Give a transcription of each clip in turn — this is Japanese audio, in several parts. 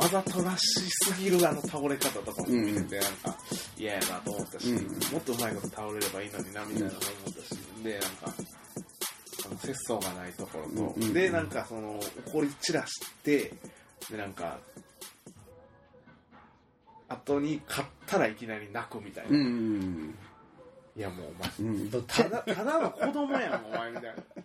わざとらしすぎるあの倒れ方とかも見てて、なんか嫌やなと思ったし、もっとうまいこと倒れればいいのになみたいなのも思ったし、で、なんか、あの節操がないところと、で、なんかその、怒り散らして、で、なんか、後に勝ったらいきなり泣くみたいな。うんいやもうお前、ただ、ただの子供やん、お前みたいな。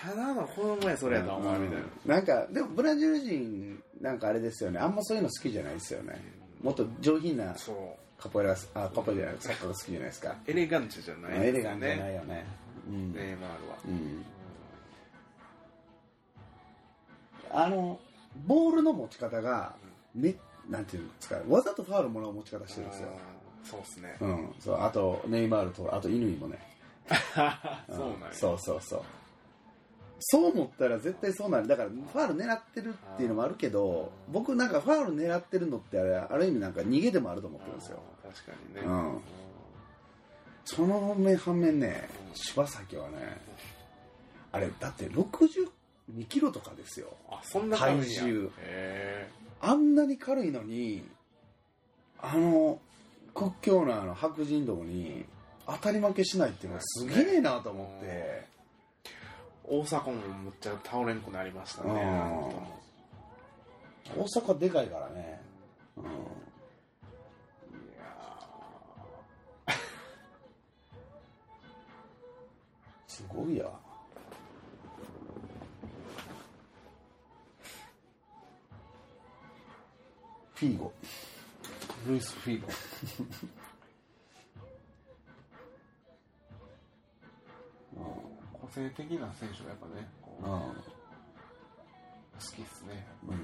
ただの子供や、それやったらお前みたいな。なんかでもブラジル人なんかあれですよねあんまそういうの好きじゃないですよねもっと上品なそう。カポエラあカポエラじゃないサッカーが好きじゃないですかエレガンチじゃないエレガンじゃないね。よねうんネイマールは。うんあのボールの持ち方がめなんていうんですかわざとファウルもらう持ち方してるんですよそうっすね。うんそうあとネイマールとあと乾もね。そうそうそう。そう思ったら絶対そうなる。だからファウル狙ってるっていうのもあるけど僕なんかファウル狙ってるのってあれある意味なんか逃げでもあると思ってるんですよ。確かにね。うん。その面反面ね柴崎はねあれだって62キロとかですよ。あ、そんな感じや。体重。へあんなに軽いのにあの屈強なあの白人どもに当たり負けしないっていうのはすげえなと思って、ー大阪もむっちゃ倒れんくなりましたね。うん。大阪でかいからね、うん、いやすごいや。フィーゴールイス・フィーゴ。性的な選手がやっぱね、好きっすね。んうん。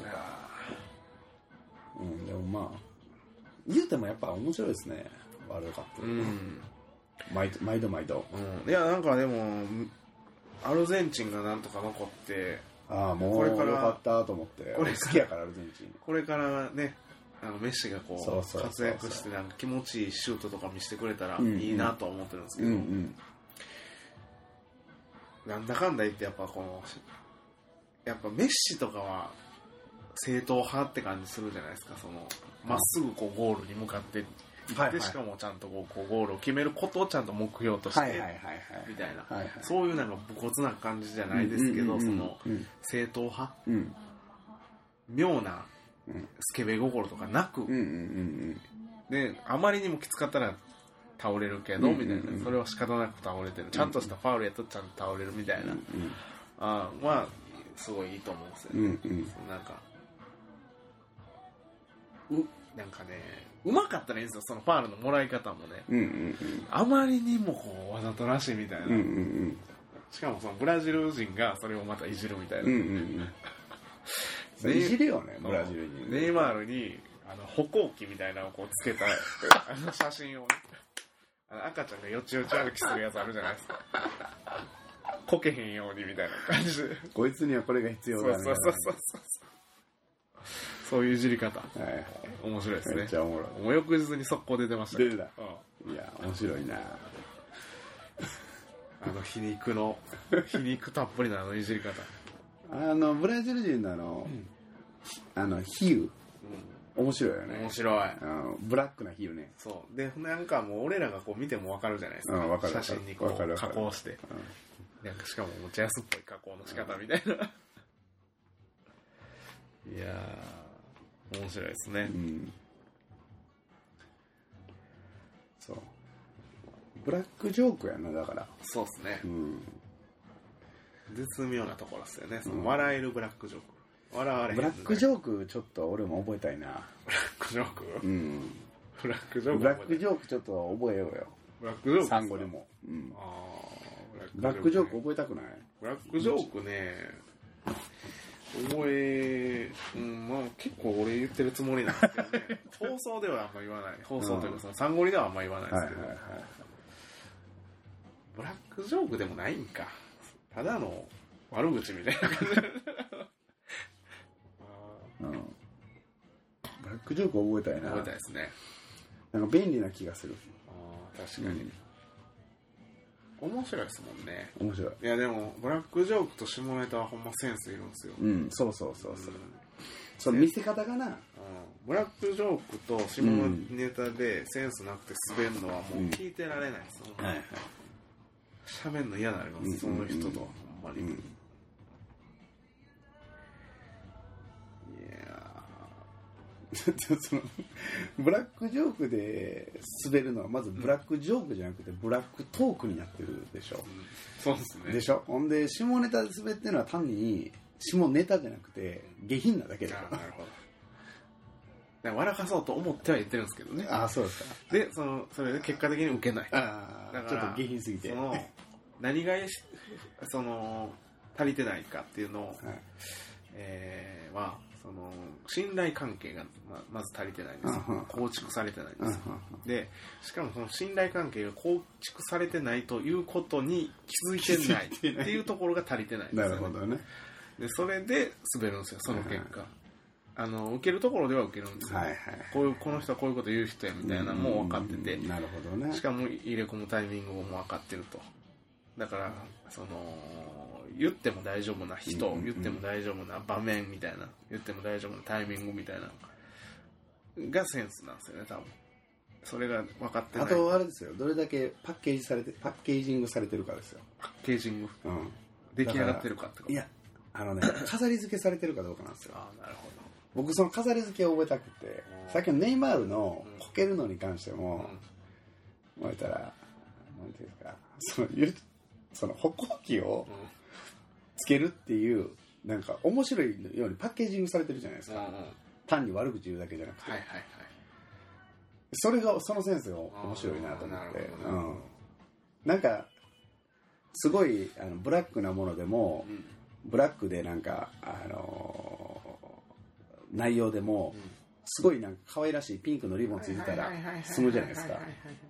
いやうん、でもまあ言うてもやっぱ面白いですねワールドカップ、ーうん。毎度毎度毎度。うん、いやなんかでもアルゼンチンがなんとか残ってああもうこれからよかったと思って。俺好きやからアルゼンチン。これからねあのメッシがこう活躍してなんか気持ちいいシュートとか見せてくれたらうんうん。いいなとは思ってるんですけうど、んうん。なんだかんだ言ってやっぱこのやっぱメッシとかは正統派って感じするじゃないですか。そのまっすぐこうゴールに向かって行って、はいはい。しかもちゃんとこうこうゴールを決めることをちゃんと目標として、はいはいはいはい。みたいな。そういうなんか武骨な感じじゃないですけど、うんうんうんそのうん。正統派？うん。妙なうんスケベ心とかなく、うんうんうんであまりにもきつかったら倒れるけど、うんうんうん。みたいな。それは仕方なく倒れてる。ちゃんとしたファウルやとちゃんと倒れるみたいな、うんあーまあすごいいいと思うんですよ。ね、うんうん。なんかうなんかねうまかったらいいんですよそのファウルのもらい方もね。うんうん。あまりにもこうわざとらしいみたいな、うんうんうん。しかもそのブラジル人がそれをまたいじるみたいな、うんうんうんそれいじるよねブラジル人ネイマールにあの歩行器みたいなのをこうつけた あの写真をね。あの赤ちゃんがよちよち歩きするやつあるじゃないですか。こけへんようにみたいな感じ。でこいつにはこれが必要だね。そうそうそうそうそう。そういういじり方。はいはい。面白いですね。めっちゃおもろもう翌日に速攻出てました。出てたうん。いいや面白いな。あの皮肉の皮肉たっぷりなあのいじり方、あのブラジル人のあのあの比喩。面白いよね。面白い。あのブラックな比喩ね。そう。でなんかもう俺らがこう見ても分かるじゃないですか,、うんわかる。写真にこかるわかる。加工して。なんかしかも持ちやすっぽい加工の仕方みたいな、いやー面白いですね。う、ん。そう。ブラックジョークやなだから。そうですね。うん。絶妙なところですよね。そうん。の笑えるブラックジョーク笑われへんブラックジョークちょっと俺も覚えたいな。クブラックジョーク？うん。ブラックジョークブラックジョークちょっと覚えようよ。ブラックジョーク？産後でも、うん、あーブラックジョークね覚えたくない？ブラックジョークね覚え、うんまあ、結構俺言ってるつもりなんですけどね。放送ではあんま言わない。放送というかそのサンゴリではあんま言わないですけど、はいはいはい。ブラックジョークでもないんか。ただの悪口みたいな感じックジョーク覚えたいな覚えたいですねなんか便利な気がするあー確かに、面白いですもんね面白いいやでもブラックジョークと下ネタはほんまセンスいるんですよ、うんそうそうそうそううんその見せ方がなうんブラックジョークと下ネタでセンスなくて滑るのはもう聞いてられないですよ、はいはい喋るの嫌になります、その人とはほんまに、そのブラックジョークで滑るのはまずブラックジョークじゃなくてブラックトークになってるでしょ、ーうん。そうですね。でしょ？ほんで下ネタで滑ってるのは単に下ネタじゃなくて下品なだけでしょあーなるほど。だから笑かそうと思っては言ってるんですけどね。ああそうですか。でそのそれで結果的に受けない。ああだからちょっと下品すぎて。その何がしその足りてないかっていうのを、はい。えーはその信頼関係がままず足りてないんです構築されてないです。でしかもその信頼関係が構築されてないということに気づいてない。っていうところが足りてないんですね、るほどね。でそれで滑るんですよその結果、あの受けるところでは受けるんですよ、はいはい。こういうこの人はこういうこと言う人やみたいなのも分かってて、うんなるほどね。しかも入れ込むタイミングも分かってると。だからその言っても大丈夫な人、言っても大丈夫な場面みたいな言っても大丈夫なタイミングみたいなのがセンスなんですよね多分。それが分かってない。あとあれですよ。どれだけパッケージされてパッケージングされてるかですよ、パッケージング？うん、出来上がってるかってこと？いやあのね 飾り付けされてるかどうかなんですよ。ああなるほ僕その飾り付けを覚えたくてうん。さっきのネイマールのうん。こけるのに関してど、もうん、たらなんていうんですかそのゆその歩行器をうんつけるっていうなんか面白いようにパッケージングされてるじゃないですか、単に悪口言うだけじゃなくて、はいはいはい。それがそのセンスが面白いなと思って。うん。なんかすごいあのブラックなものでもうん。ブラックでなんかあのー内容でもうんすごいなんか可愛らしいピンクのリボンついてたら済むじゃないですか。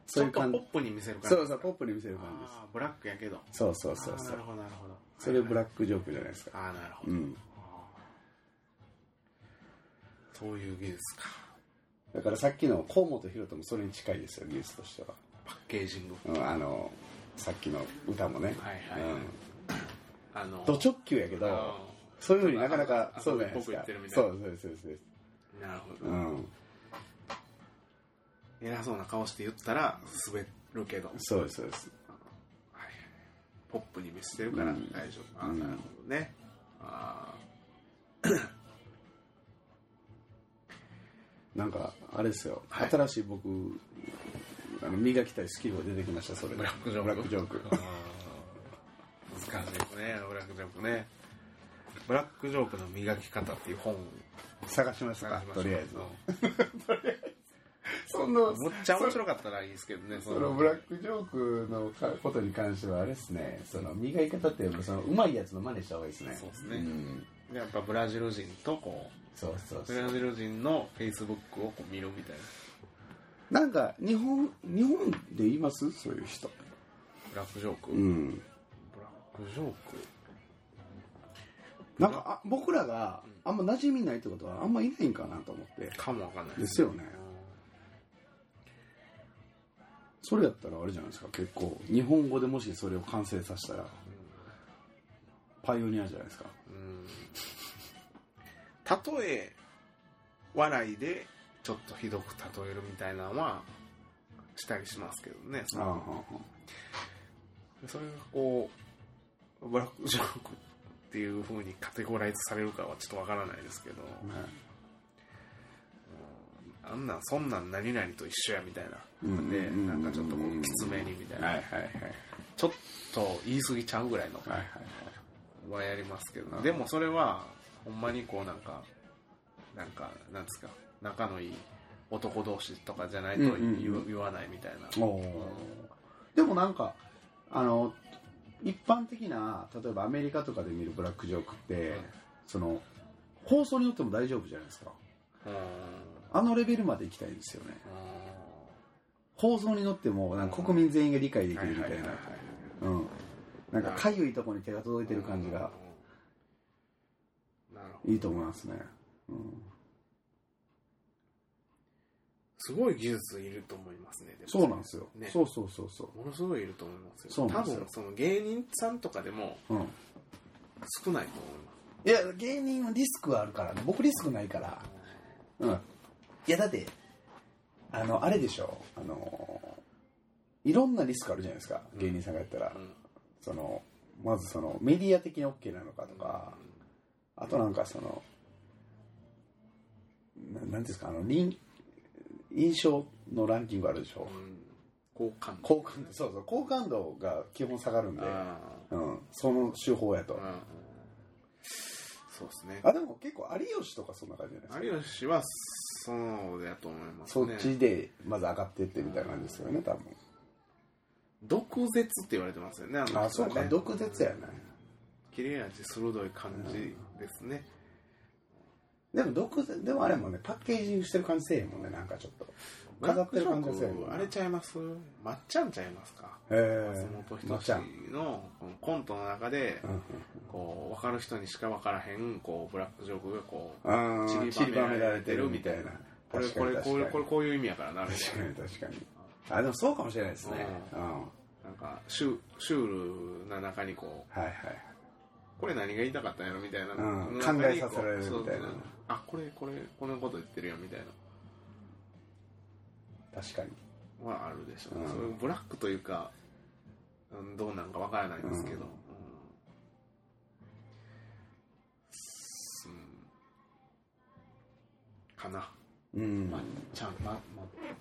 そそうういう感じ。ポップに見せる感じ。そうそうポップに見せる感じです。ブラックやけど。そうそうそうそう。なるほどなるほど。それブラッックジョークじゃないですか。ああなるほど、うん。そういう技術か。だからさっきの河本大翔もそれに近いですよ技術としては、パッケージング。うん、あのさっきの歌もね、はいはい。はいあの。うん、ド直球やけどあそういうふうになかなかあそうじゃないですか。そうそうそうそうーなるほど、うん。偉そうな顔して言ったら滑るけど、はい、そうですそうです。ポップに見せてるからうん。大丈夫、あうん。なるほどね。あ なんかあれですよ、はい。新しい僕あの磨きたいスキルが出てきましたそれ。でブラックジョーク。ブラックジョーク。ー。難しいねブラックジョークね。ブラックジョークの磨き方っていう本探しましたか？探しましたとりあえず。うんそんなむっちゃ面白かったらいいですけどねそのブラックジョークのかことに関してはあれですね。その磨き方ってそのうまいやつの真似した方がいいですね。そうですね。ん。やっぱブラジル人とこそうそうそう。うブラジル人のフェイスブックをこう見るみたいな。なんか日本日本で言います？そういう人。ブラックジョーク、うん。ブラックジョーク？なんかあ僕らがあんま馴染みないってことはあんまいないんかなと思って。かもわかんない。ですよね。それやったらあれじゃないですか。結構日本語でもしそれを完成させたらパイオニアじゃないですか。うん。例え笑いでちょっとひどく例えるみたいなのはしたりしますけどね。そああのそれがこうブラックジョークっていうふうにカテゴライズされるかはちょっとわからないですけど、ね。あんなんそんなん何々と一緒やみたいな。うん。でなんかちょっとこうきつめにみたいな、はいはいはいちょっと言い過ぎちゃうぐらいのはいはいはやりますけど、うんでもそれはほんまにこうなんかなんかなんですか。仲のいい男同士とかじゃないと言,、わないみたいな、おー。でもなんかあの一般的な例えばアメリカとかで見るブラックジョークって、その放送によっても大丈夫じゃないですか。うんあのレベルまで行きたいんですよね。放送に乗ってもなんか国民全員が理解できるみたいな。うん。なんかかゆいとこに手が届いてる感じがいいと思いますね、うん、すごい技術いると思いますねそうなんですよ、ね。そうそうそうそものすごいいると思いますよ。そう多分その芸人さんとかでもう、うん、少ないと思います。いや芸人はリスクはあるからね。僕リスクないから。うん。いやだってあのあれでしょ。あのいろんなリスクあるじゃないですか。芸人さんがやったら、うん。そのまずそのメディア的に OK なのかとか、あとなんかそのななんですか。あの臨印象のランキングあるでしょ、うん。好感度。好感度。そうそう。好感度が基本下がるんで、あうん、その手法やと、そうですね。あでも結構有吉とかそんな感じじゃないですか？有吉はそうだと思いますね。そっちでまず上がってってみたいな感じですよね多分。毒舌って言われてますよねあのね。あそうか。毒舌やね。切れ味鋭い感じですね、でも毒舌でもあれもねパッケージングしてる感じせえへんもんねなんかちょっと。飾ってる感じがせえへんもんあれちゃいます？まっちゃんちゃいますか？へえ。松本人志のコントの中でこう分かる人にしか分からへんこうブラックジョークがこうあー散りばめられてるみたいな。これこれこういうに確かに。これこういう意味やからなみたい確かに確かに。あでもそうかもしれないですね。ううん。んななんかシュシュールな中にこうはいはいこれ何が言いたかったんやろみたいな、うん。考えさせられるみたいな。あこれこれこのこと言ってるよみたい確かに。なはあるでしょ。う、うん。そういうブラックというか、うん、どうなんかわからないんですけど、うん。うん。かな、うん。まっちゃんまま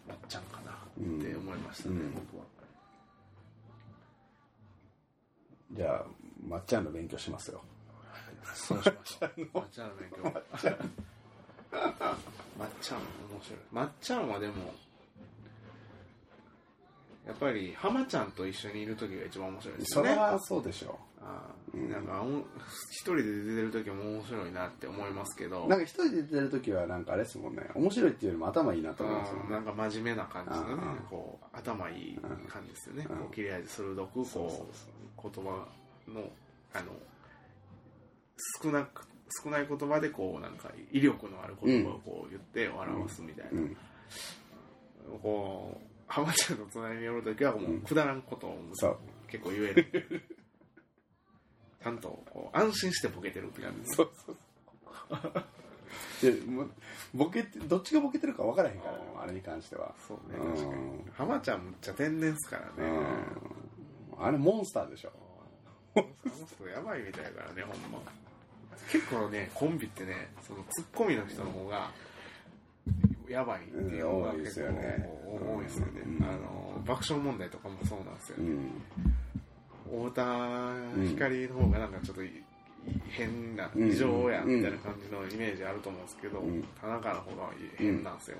まっちゃんかなうんって思いましたね、うん。僕は。じゃあまっちゃんの勉強しますよ。そうしましょう。まっちゃんの勉強。面白い。まっちゃんはでもやっぱり浜ちゃんと一緒にいる時が一番面白いですよね。それはそうでしょう。んなんかお一人で出てる時も面白いなって思いますけど。なんか一人で出てる時はなんかあれですもんね。面白いっていうよりも頭いいなと思いますもんね。うんなんか真面目な感じのねうんこう頭いい感じですよね。うんこう切れ味鋭くこう。言葉のあの少なく少ない言葉でこうなんか威力のある言葉をこう言って表すみたいな、うん。こう浜ちゃんの隣に寄る時はもうくだらんことをそう。結構言える。ちゃんとこう安心してボケてるって感じ。ですそうそう。でもボケてどっちがボケてるか分からへんからねあれに関しては。そうねうん確かに。浜ちゃんむっちゃ天然っすからね。うん。あれモンスターでしょ人やばいみたいだからねほんま。結構ねコンビってねそのツッコミの人の方がやばいっていうのがうん多いですよね。結構多いですよね、うん。あの爆笑問題とかもそうなんですよ、うん。太田光の方がなんかちょっとい変なうん。異常やみたいな感じのイメージあると思うんですけど、うん。田中の方が変なんですよ、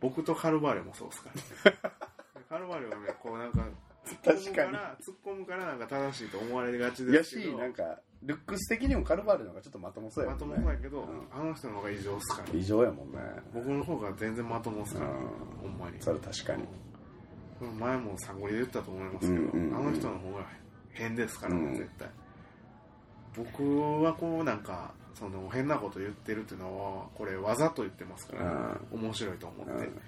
僕とカルバーレもそうですから、カルバーレはねこうなんか突っ込むから突っ込むからなんか正しいと思われがちやしですけど。なんかルックス的にもカルバールの方がちょっとまともそうやまともんね。もそうやけど、うん。あの人の方が異常っすから。異常やもんね。僕の方が全然まともっすから、うん。ほんまに。それ確かに。前もサンゴリで言ったと思いますけど、うんうんうん。あの人の方が変ですから、うん。絶対。僕はこうなんかその変なこと言ってるっていうのはこれわざと言ってますから、面白いと思って、うん。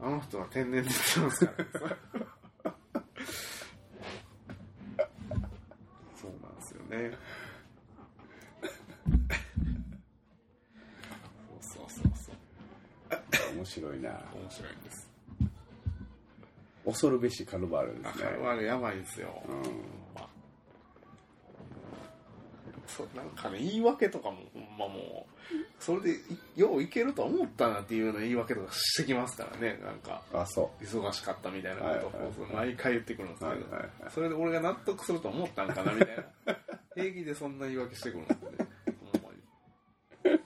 あの人は天然で言ってますから。そ うなんですよね。そうそうそう。そう面白いな。面白いんです。恐るべしカルバールですね。あれはやばいですよ、うんそうなんかね言い訳とかもほんまもうそれでいよういけると思ったなっていうような言い訳とかしてきますからねなんか。あそ忙しかったみたいなことを毎回言ってくるんですけど、はいはいはい。それで俺が納得すると思ったんかなみたいな。平気でそんな言い訳してくるんですよね。ほんまに。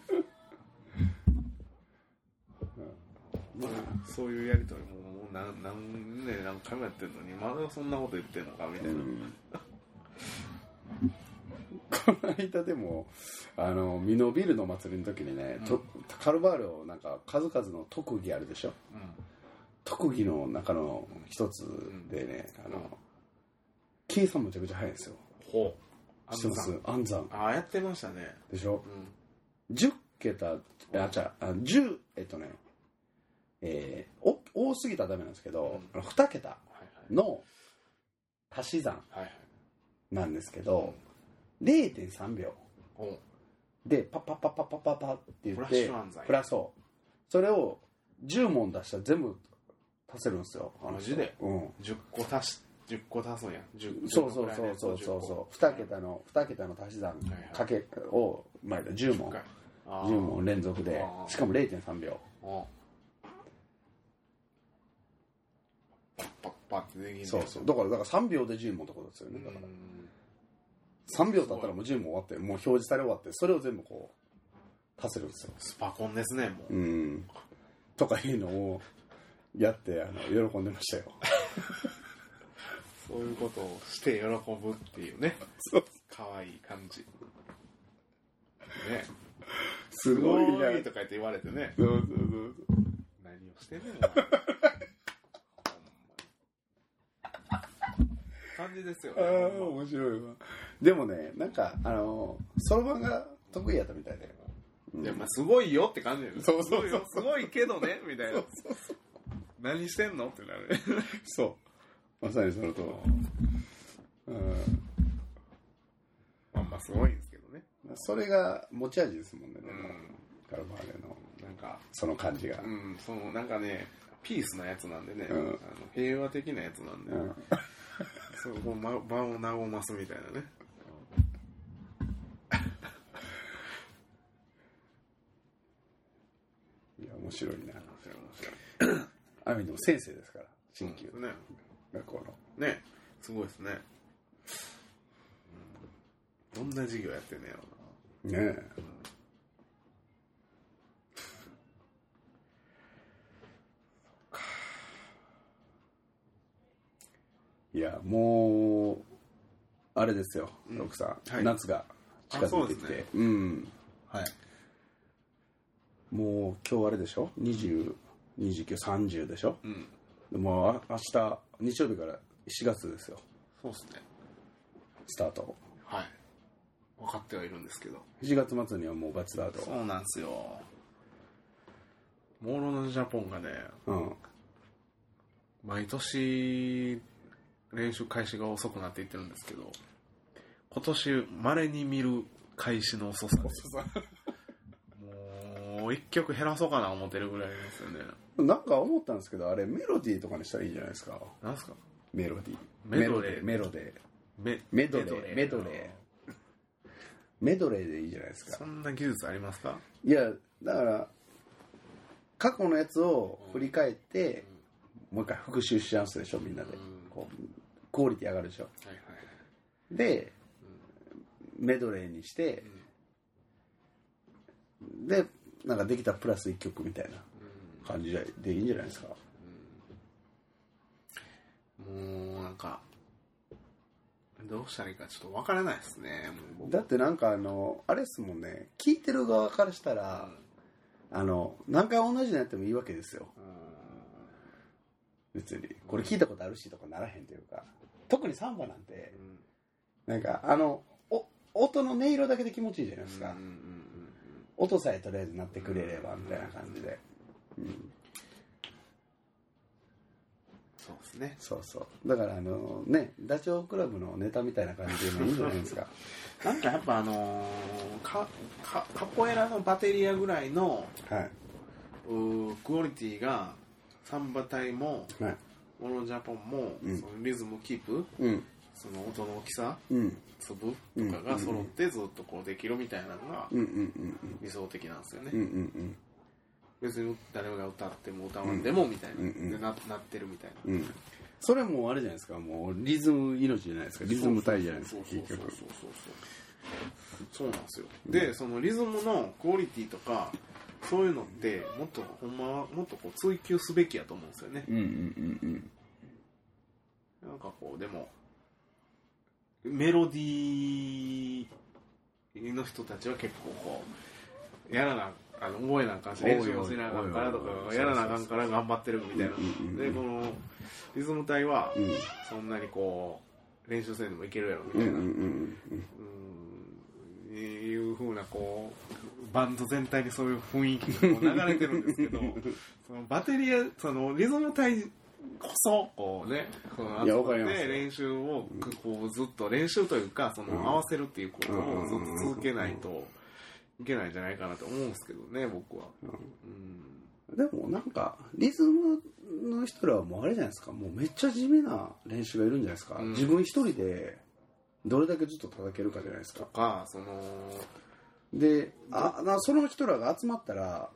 うまそういうやりとりももう何何年何回もやってるのにまだそんなこと言ってんのかみたいな、うん間でもあのミノビルの祭りの時にね、とカルバールをなんか数々の特技あるでしょ？うん。特技の中の一つでね、あの計算むちゃくちゃ早いんですよ。ほう。知ってます？暗算。ああやってましたね。でしょ？うん。10桁あじゃあ10えっとねえーお多すぎたらダメなんですけど、うん。あの2桁の足し算なんですけど、0.3秒。でパッパッパッパッパッパッパッって言フラッってシュ暗算プラスを。それを10問出したら全部足せるんですよ。あの人マジで？うん。10個足し10個足すんや10そうそうそうそうそうそう。2桁の2桁の足し算はいはい。かけを、まあ、10問。10問連続で。あー。しかも0.3秒。お。パッパッパってできんねそうそう。だからだから3秒で10問ってことですよね。だから3秒経ったらもう10問終わってもう表示され終わってそれを全部こう足せるんですよ。スパコンですねもう。うん。とかいうのをやってあの喜んでましたよ。そういうことをして喜ぶっていうね。そう。可愛い感じ。ね。すごいなとか言って言われてね。そうそうそう何をしてんねんお前ほんまに感じですよねああ面白いわ。でもねなんかあのそろばんが得意やったみたいで、うん。いやまあすごいよって感じですそうそうそう。すごいけどねみたいな。何してんのってなる。ねそう。まさにそのとう。ん。まあまあすごいんですけどね。それが持ち味ですもんね、うん。カルバーレの。なんかその感じが、うんそのなんかねピースなやつなんでね、うん。あの平和的なやつなんで、うんそうこうま場を和ますみたいなね。いや面白いな。面白い面ある意味でも先生ですから白い新旧。ね。学校の。ね。すごいですね、うん、どんな授業やってんねやろねえいやもうあれですよ、うん。奥さん、はい。夏が近づいてきて。うね。うん。はい。もう今日あれでしょ？202930でしょ？うん。でもうあ明日日曜日から4月ですよ。そうですね。スタート。はい。分かってはいるんですけど。7月末にはもうガチスタート。そうなんですよ。モーロのジャポンがねうん。毎年練習開始が遅くなっていってるんですけど今年まれに見る開始の遅さです。もう一曲減らそうかな思ってるぐらいですよね。なんか思ったんですけどあれメロディーとかにしたらいいじゃないですか？なんすか？メロディー。メドレー。メロデメー。メドレー。メドレー。メドレーでいいじゃないですか。そんな技術ありますか？いやだから過去のやつを振り返って、もう一回復習しちゃうんすでしょみんなで、うんこうクオリティ上がるでしょ。はいはいで、メドレーにして、でなんかできたプラス1曲みたいなうん。感じでいいんじゃないですか。もうなんかどうしたらいいかちょっとわからないですねもう僕。だってなんかあのあれですもんね。聞いてる側からしたら、あの何回同じのやってもいいわけですよ別にこれ聞いたことあるしとかならへんというか。特にサンバなんてうん。なんかあのお音の音色だけで気持ちいいじゃないですか、音さえとりあえず鳴ってくれればみたいな感じで、うん、そうですね。そうそう。だからあのねダチョウ倶楽部のネタみたいな感じでもいいんじゃないですか。なんかやっぱあのーかかカポエラのバテリアぐらいのはい。うークオリティがサンバ隊もはい。モノジャポンも、うん。そのリズムキープうん。その音の大きさうん。粒とかが揃ってずっとこうできるみたいなのがうんうんうん理想的なんですよね、うんうんうん。別に誰が歌っても歌わんでもみたいな、うんうんでななってるみたいな。うん。それもあれじゃないですか。もうリズム命じゃないですか。リズム体じゃないですか。そうそうそうそう。そうなんですよ。でそのリズムのクオリティとかそういうのってもっとほんまはもっとこう追求すべきやと思うんですよね。うんうんうんうんなんかこうでもメロディーの人たちは結構こうやらなあの覚えなあか練習もしなあかんからとかやらなあかんから頑張ってるみたいな。うんうんうんでこのリズム隊はうん。そんなにこう練習せんでもいけるやろみたいな、うん。うんいうふうなこうバンド全体にそういう雰囲気が流れてるんですけど そのバテリアそのリズム隊こそこうねこのいやわかりますで練習をこうずっと練習というかその合わせるっていうことをずっと続けないといけないんじゃないかなと思うんですけどね僕は。うん。でもなんかリズムの人らはもうあれじゃないですか。もうめっちゃ地味な練習がいるんじゃないですか、うん。自分一人でどれだけずっと叩けるかじゃないですとかかそのであなその人らが集まったら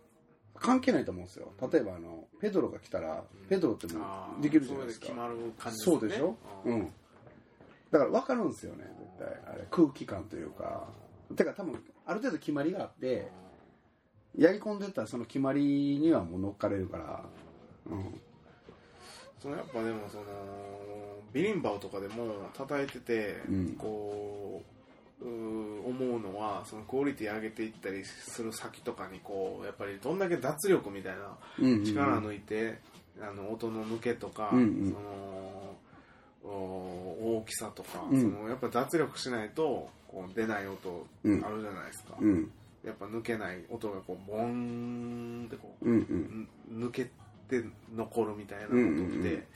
関係ないと思うんですよ。例えばあのペドロが来たらペドロってもうできるじゃないですか。それで決まる感じですね。そうでしょ？ううん。んだから分かるんですよね絶対。あれ空気感というか。てか多分ある程度決まりがあってやり込んでったらその決まりにはもう乗っかれるから。うん。そのやっぱでもそのビリンバオとかでも叩いてて、うん。こう思うのはそのクオリティ上げていったりする先とかにこうやっぱりどんだけ脱力みたいな力抜いて、あの音の抜けとか、うんうん。そのお大きさとか、うん。そのやっぱ脱力しないとこう出ない音あるじゃないですか、うん。やっぱ抜けない音がこうボーンってこううんうん。ん抜けて残るみたいな音って、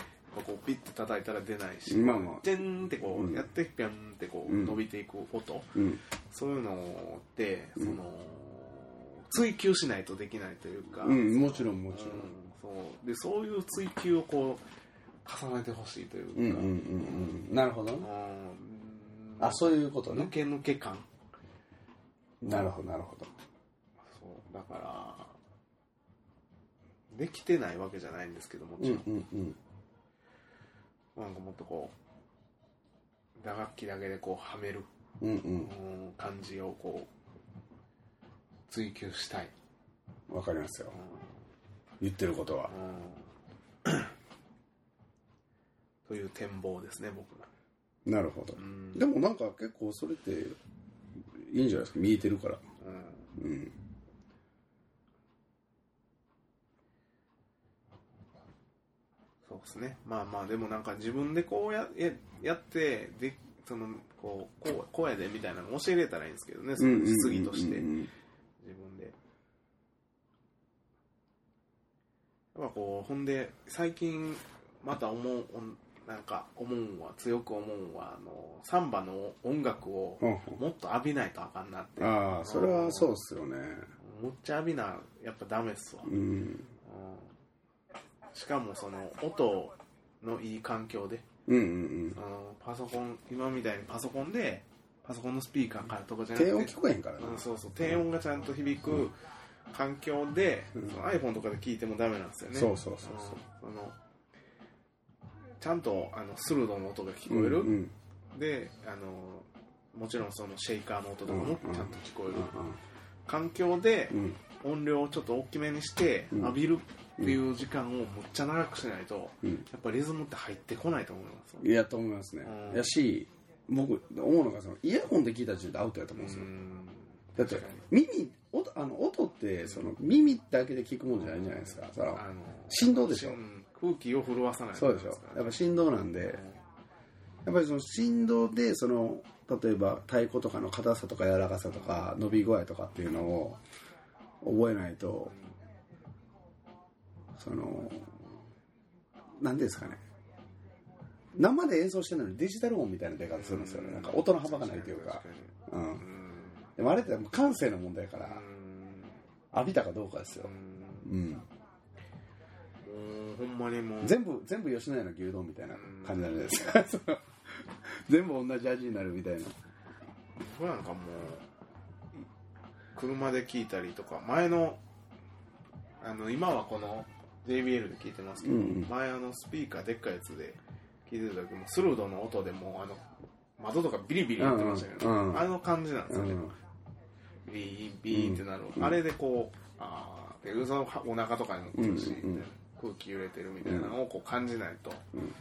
こうピッて叩いたら出ないし、まあまあジェンってこうんうやってピャンってこううん伸びていく音、うんそういうのってうんその追求しないとできないというか、うんもちろんもちろんうんそうでそういう追求をこう重ねてほしいというか、うんうんうんうんなるほどねうんあそういうことね抜け抜け感なるほどなるほどそうだからできてないわけじゃないんですけどもちろん、うんうんなんかもっとこう打楽器だけでこうはめる、うんうん。うん感じをこう追求したい、わかりますよ。う言ってることは。んうん。という展望ですね僕が、なるほど。うん。でもなんか結構それっていいんじゃないですか。見えてるから。うん。うんそうですね。まあまあでもなんか自分でこうやややってでそのこうこうこうやでみたいなの教えれたらいいんですけどねその実技としてうんうんうん。自分で。やっぱこうほんで最近また思うなんか思うんは強く思うんはあのサンバの音楽をうんもっと浴びないとあかんなって。ああそれはそうっすよね。むっちゃ浴びなやっぱダメっすわ、うんうんしかもその音のいい環境でうんうんあのパソコン今みたいにパソコンでパソコンのスピーカーからとかじうんゃなくて低音聞こえへんからな。うん、そうそう低音がちゃんと響く環境で、うん。その iPhone とかで聞いてもダメなんですよね。そうそうそうそう。うんそのちゃんとあの鋭の音が聞こえる、うんうん。であのもちろんそのシェイカーの音とかもちゃんと聞こえる、う環境でんうん。音量をちょっと大きめにしてうん。浴びるっていう時間をむっちゃ長くしないと、うん。やっぱリズムって入ってこないと思いますよ。いやと思いますね。うん。やし僕思うのがそのイヤホンで聞いた時点でアウトやと思うんですよ。ん。だって耳音あの音ってその耳だけで聞くもんじゃないじゃないですか。その振動でしょ。うん。空気を震わさないとそうでしょ。やっぱ振動なんで。やっぱりその振動でその例えば太鼓とかの硬さとか柔らかさとか伸び具合とかっていうのを覚えないとその何ですかね。生で演奏してるのにデジタル音みたいな出方するんですよね。なんか音の幅がないというか。うん。うん。でもあれって感性の問題やからうん浴びたかどうかですよ。うん。ほんまにもう。全部全部吉野家の牛丼みたいな感じなんです。か 全部同じ味になるみたいな。僕なんかもう車で聞いたりとか前のあの今はこの JBL で聞いてますけど、うんうん。前あのスピーカーでっかいやつで聞いてた時もスルードの音でもうあの窓とかビリビリ言ってましたけど、うんうん。あの感じなんですよね、うん。ビーンビーンってなる、うん。あれでこうああでそのお腹とかにも来るし、うんうん空気揺れてるみたいなのをこう感じないと、うん。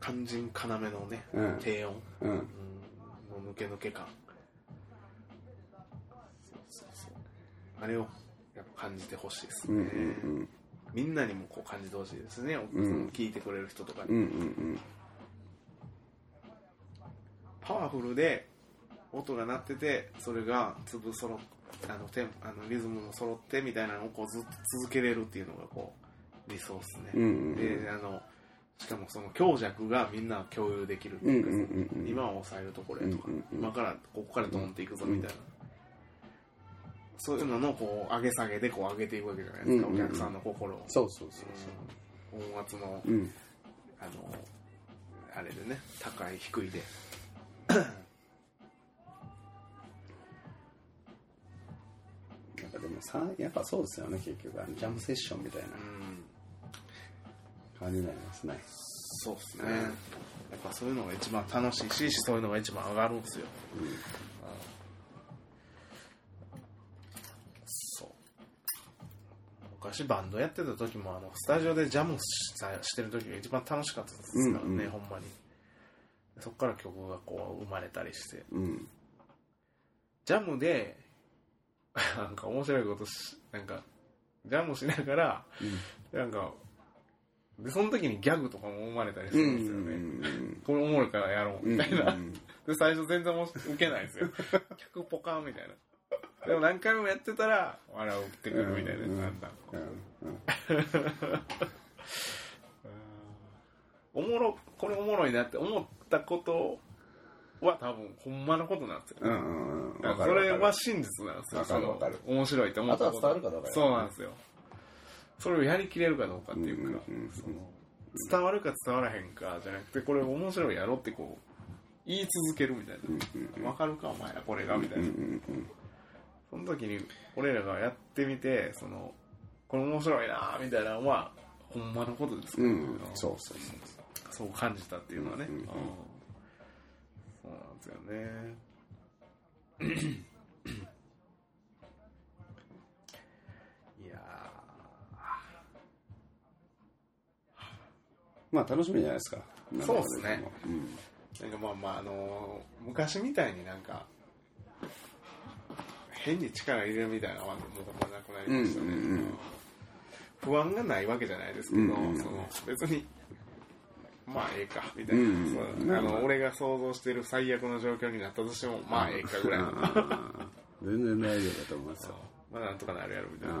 肝心要のね、うん。低音、うん。うん、の抜け抜け感あれをやっぱ感じてほしいです。ね、うんうん。みんなにもこう感じてほしいですね、ん。その聞いてくれる人とかに、うんうんうん。パワフルで音が鳴っててそれが粒揃っあのテンあのリズムも揃ってみたいなのをこうずっと続けれるっていうのがこう理想ですね、うんうんであのしかもその強弱がみんな共有できるってうんいうか、うんうんうん。今は抑えるところやとか、うんうんうん。今からここからドンっていくぞみたいな、そういうののこう上げ下げでこう上げていくわけじゃないですか、うんうんうん。お客さんの心を。そうそうそうう。ん音圧のそううん。あのあれでね高い低いで。なんかでもさやっぱそうですよね結局あのジャムセッションみたいな。うん感じになりますね。そうですね。やっぱそういうのが一番楽しいしそういうのが一番上がるんですよ。そう昔バンドやってた時もあのスタジオでジャムしてる時が一番楽しかったですからね、うんうん。ほんまに。そこから曲がこう生まれたりして。うん。ジャムで なんか面白いことしなんかジャムしながらなんかでその時にギャグとかも生まれたりすうるんですよね、んこれおもろいからやろううんみたいな、うんで最初全然も受けないんですよ。客ポカンみたいなでも何回もやってたら笑うってくるみたいな、うん。だんだ。ん。うん。おもろこれおもろいなって思ったことは多分ほんまのことなんですよ、うんうんそれは真実なんですよ。わかるわかる。その面白いって思ったこと。あとは伝わるかどうかよそうなんですよ。それをやりきれるかどうかっていうか、うんうんうんその伝わるか伝わらへんかじゃなくてこれ面白いやろってこう言い続けるみたいな。わ、かるかお前らこれがみたいな、うんうんその時に俺らがやってみてそのこれ面白いなみたいなのはほんまのことですか？ら、うん。うんそうそうそうそう。感じたっていうのはね、うんうんうん。そうなんですよね。いやまあ楽しみじゃないですか。そうっすね。うん。ーなんかまあまああのー昔みたいになんか変に力入れるみたいなのはもうなくなりましたね、うんうんうん不安がないわけじゃないですけど、うんうんその別にまあええかみたいな、うんうんあの俺が想像してる最悪の状況になったとしてもまあええかぐらいの、全然大丈夫だと思いますよ。まあなんとかなるやろみたいな、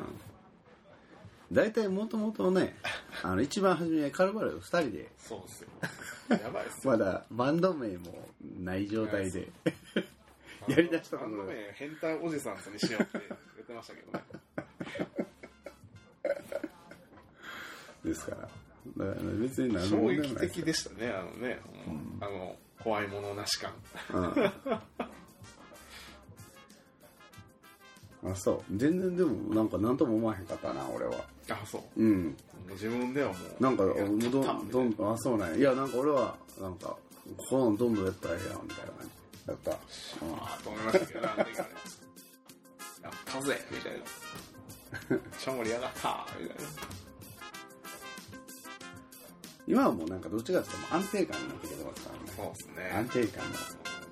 大体もともとねあの一番初めカルバル2人で。そうですよ。やばいっすよ。まだバンド名もない状態でやりだしたところ変態おじさんにしようって言ってましたけどね。ですから。だから別に何の衝問題撃もないです的でしたねあのね、あの怖いものなし感。うん。あそう。全然でもなんか何とも思わへんかったな俺は。あそう。うん。自分ではもう。なんかどんどんあそうなんや。いやなんか俺はなんかこのどんどんやったらええやんみたいな感じだった、うん。ああと思いましたけどなんでかねやったぜみたいな。めっちゃ盛り上がった。みたいな今はもうなんかどっちかっていうと安定感になってきてますからね。そうですね。安定感の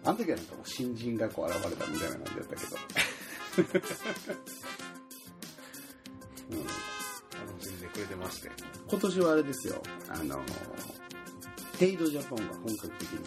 あの時はなんかもう新人がこう現れたみたいな感じだったけど。うん楽しんでくれてまして。今年はあれですよ。あのテイドジャパンが本格的に